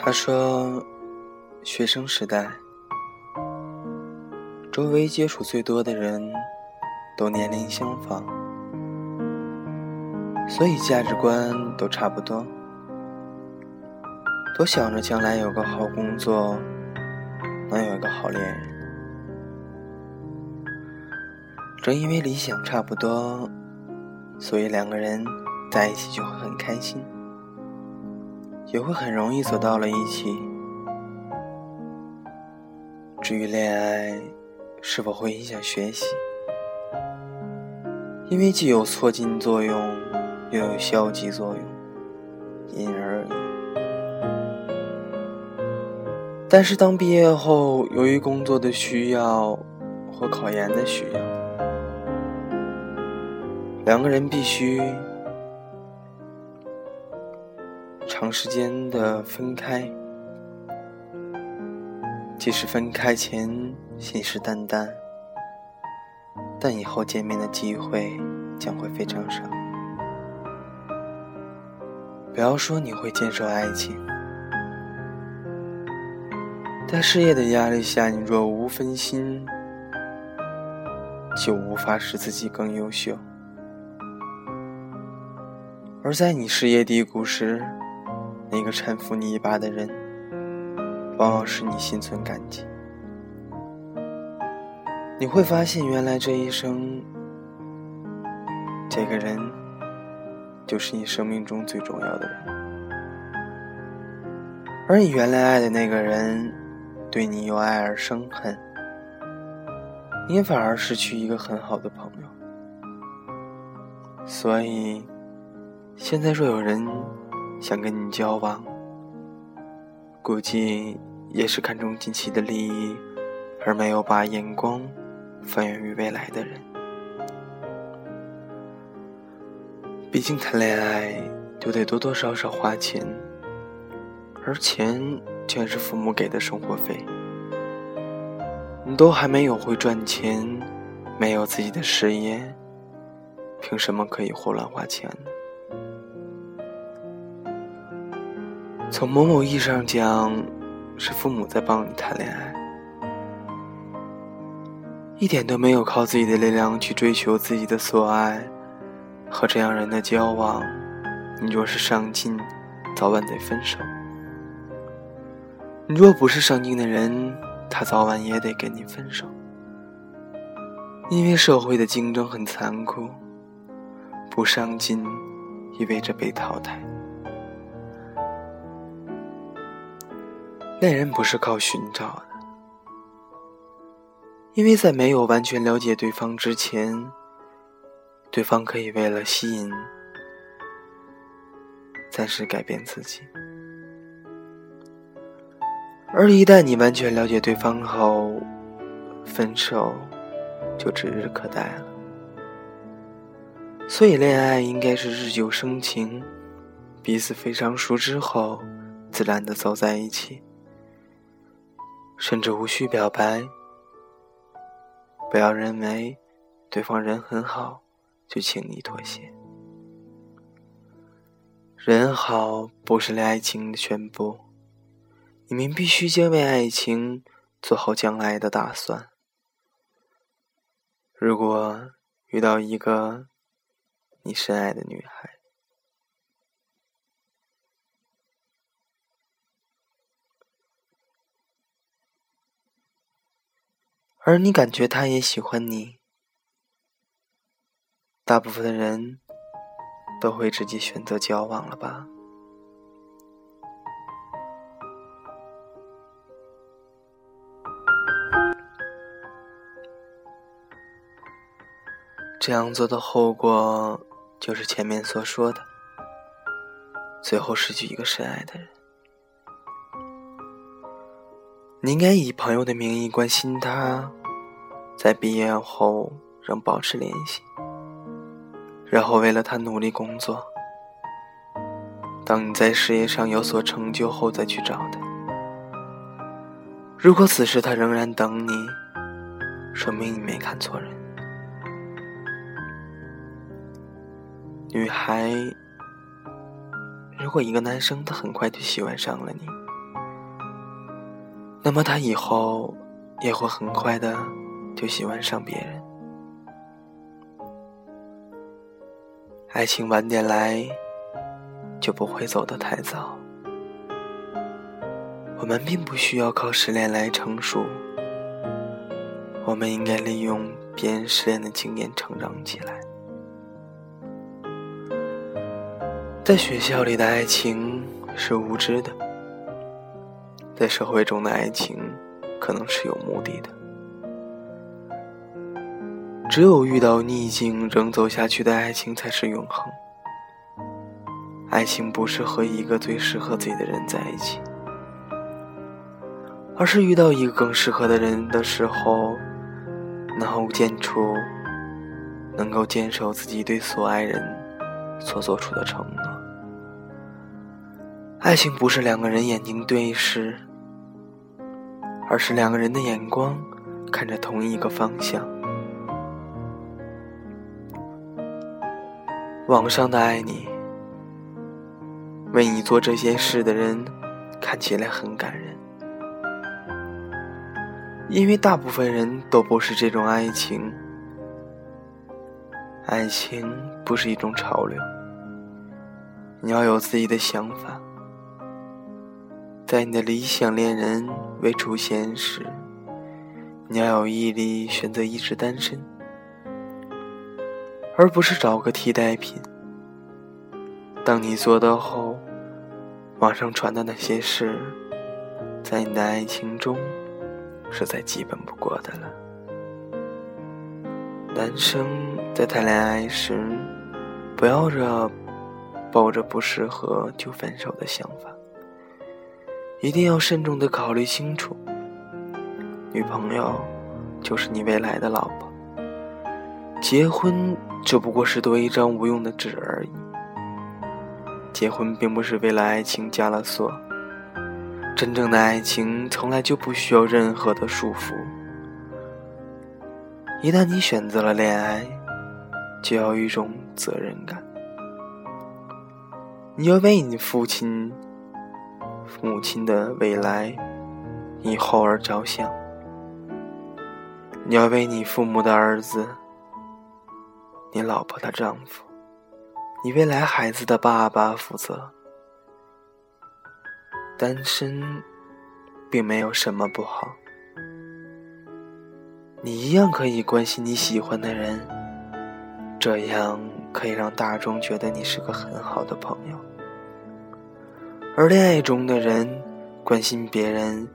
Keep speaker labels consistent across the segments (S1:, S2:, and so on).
S1: 他说，学生时代，周围接触最多的人都年龄相仿，所以价值观都差不多，都想着将来有个好工作，能有个好恋人。正因为理想差不多，所以两个人在一起就会很开心。也会很容易走到了一起。至于恋爱是否会影响学习，因为既有促进作用，又有消极作用，因人而异。但是当毕业后，由于工作的需要或考研的需要，两个人必须。长时间的分开，即使分开前信誓旦旦，但以后见面的机会将会非常少。不要说你会坚守爱情，在事业的压力下，你若无分心，就无法使自己更优秀；而在你事业低谷时，那个搀扶你一把的人，往往使你心存感激。你会发现，原来这一生，这个人就是你生命中最重要的人。而你原来爱的那个人，对你由爱而生恨，你反而失去一个很好的朋友。所以，现在若有人，想跟你交往，估计也是看重近期的利益，而没有把眼光放远于未来的人。毕竟谈恋爱就得多多少少花钱，而钱全是父母给的生活费。你都还没有会赚钱，没有自己的事业，凭什么可以胡乱花钱呢？从某某意义上讲，是父母在帮你谈恋爱，一点都没有靠自己的力量去追求自己的所爱。和这样人的交往，你若是上进，早晚得分手；你若不是上进的人，他早晚也得跟你分手。因为社会的竞争很残酷，不上进意味着被淘汰。恋人不是靠寻找的，因为在没有完全了解对方之前，对方可以为了吸引，暂时改变自己；而一旦你完全了解对方后，分手就指日可待了。所以，恋爱应该是日久生情，彼此非常熟之后，自然的走在一起。甚至无需表白，不要认为对方人很好就轻易妥协。人好不是爱情的全部，你们必须先为爱情做好将来的打算。如果遇到一个你深爱的女孩，而你感觉他也喜欢你，大部分的人都会直接选择交往了吧？这样做的后果就是前面所说的，最后失去一个深爱的人。你应该以朋友的名义关心他。在毕业后仍保持联系，然后为了他努力工作。当你在事业上有所成就后再去找他。如果此时他仍然等你，说明你没看错人。女孩，如果一个男生他很快就喜欢上了你，那么他以后也会很快的就喜欢上别人。爱情晚点来，就不会走得太早。我们并不需要靠失恋来成熟，我们应该利用别人失恋的经验成长起来。在学校里的爱情是无知的，在社会中的爱情可能是有目的的。只有遇到逆境仍走下去的爱情才是永恒。爱情不是和一个最适合自己的人在一起。而是遇到一个更适合的人的时候，能够坚出，能够坚守自己对所爱人所做出的承诺。爱情不是两个人眼睛对视，而是两个人的眼光看着同一个方向。网上的爱你，为你做这些事的人，看起来很感人。因为大部分人都不是这种爱情，爱情不是一种潮流，你要有自己的想法，在你的理想恋人未出现时，你要有毅力选择一直单身，而不是找个替代品。当你做到后，网上传的那些事，在你的爱情中。是再基本不过的了。男生在谈恋爱时，不要着抱着不适合就分手的想法，一定要慎重的考虑清楚。女朋友就是你未来的老婆，结婚只不过是多一张无用的纸而已。结婚并不是为了爱情加了锁。真正的爱情从来就不需要任何的束缚。一旦你选择了恋爱，就要有一种责任感。你要为你父亲、母亲的未来、以后而着想。你要为你父母的儿子、你老婆的丈夫、你未来孩子的爸爸负责。单身，并没有什么不好。你一样可以关心你喜欢的人，这样可以让大众觉得你是个很好的朋友。而恋爱中的人关心别人，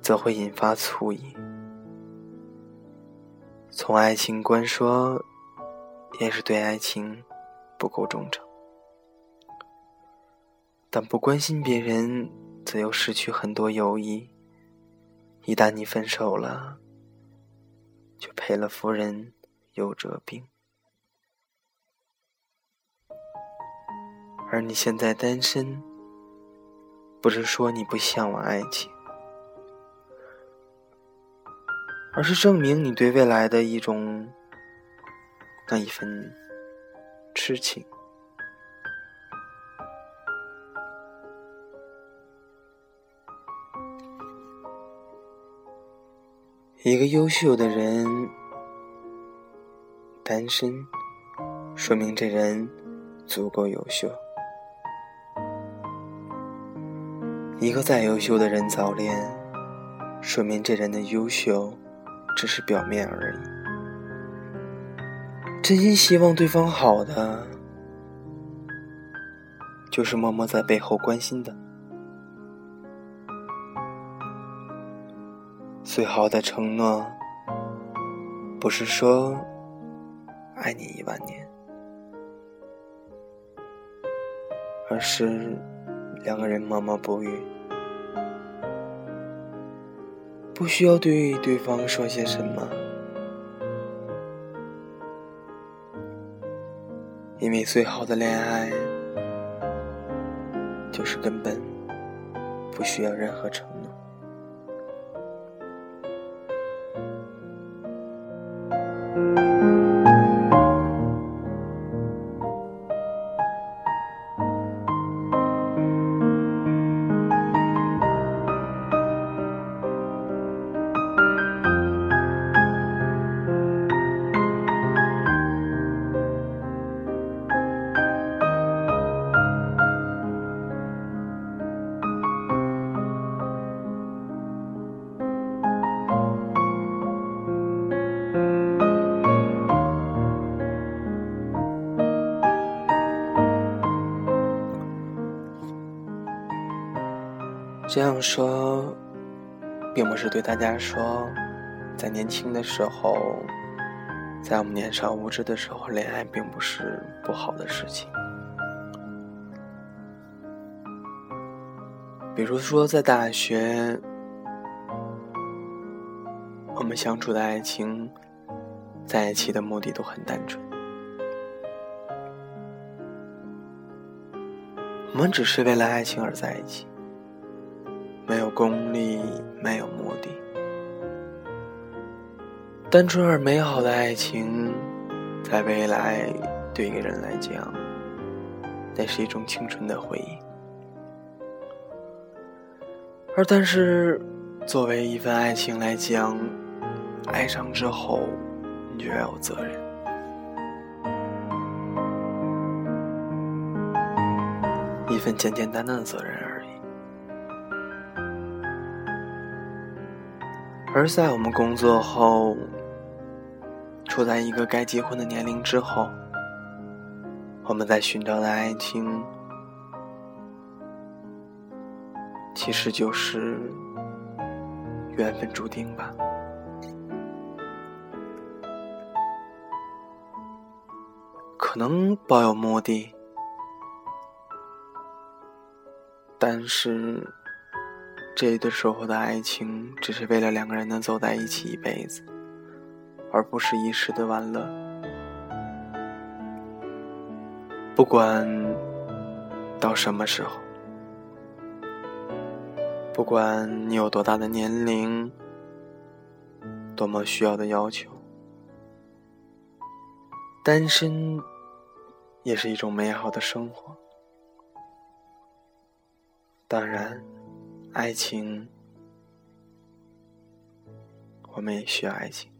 S1: 则会引发醋意。从爱情观说，也是对爱情不够忠诚。但不关心别人。则又失去很多友谊。一旦你分手了，就赔了夫人又折兵。而你现在单身，不是说你不向往爱情，而是证明你对未来的一种那一份痴情。一个优秀的人单身，说明这人足够优秀；一个再优秀的人早恋，说明这人的优秀只是表面而已。真心希望对方好的，就是默默在背后关心的。最好的承诺，不是说爱你一万年，而是两个人默默不语，不需要对对方说些什么，因为最好的恋爱，就是根本不需要任何承诺。这样说，并不是对大家说，在年轻的时候，在我们年少无知的时候，恋爱并不是不好的事情。比如说，在大学，我们相处的爱情，在一起的目的都很单纯，我们只是为了爱情而在一起，功利，没有目的，单纯而美好的爱情，在未来对一个人来讲，那是一种青春的回忆。而但是，作为一份爱情来讲，爱上之后，你就要有责任。一份简简单单的责任而已。而在我们工作后，处在一个该结婚的年龄之后，我们在寻找的爱情。其实就是缘分注定吧。可能抱有目的，但是这一对时候的爱情，只是为了两个人能走在一起一辈子，而不是一时的玩乐。不管到什么时候。不管你有多大的年龄，多么需要的要求，单身也是一种美好的生活。当然，爱情，我们也需要爱情。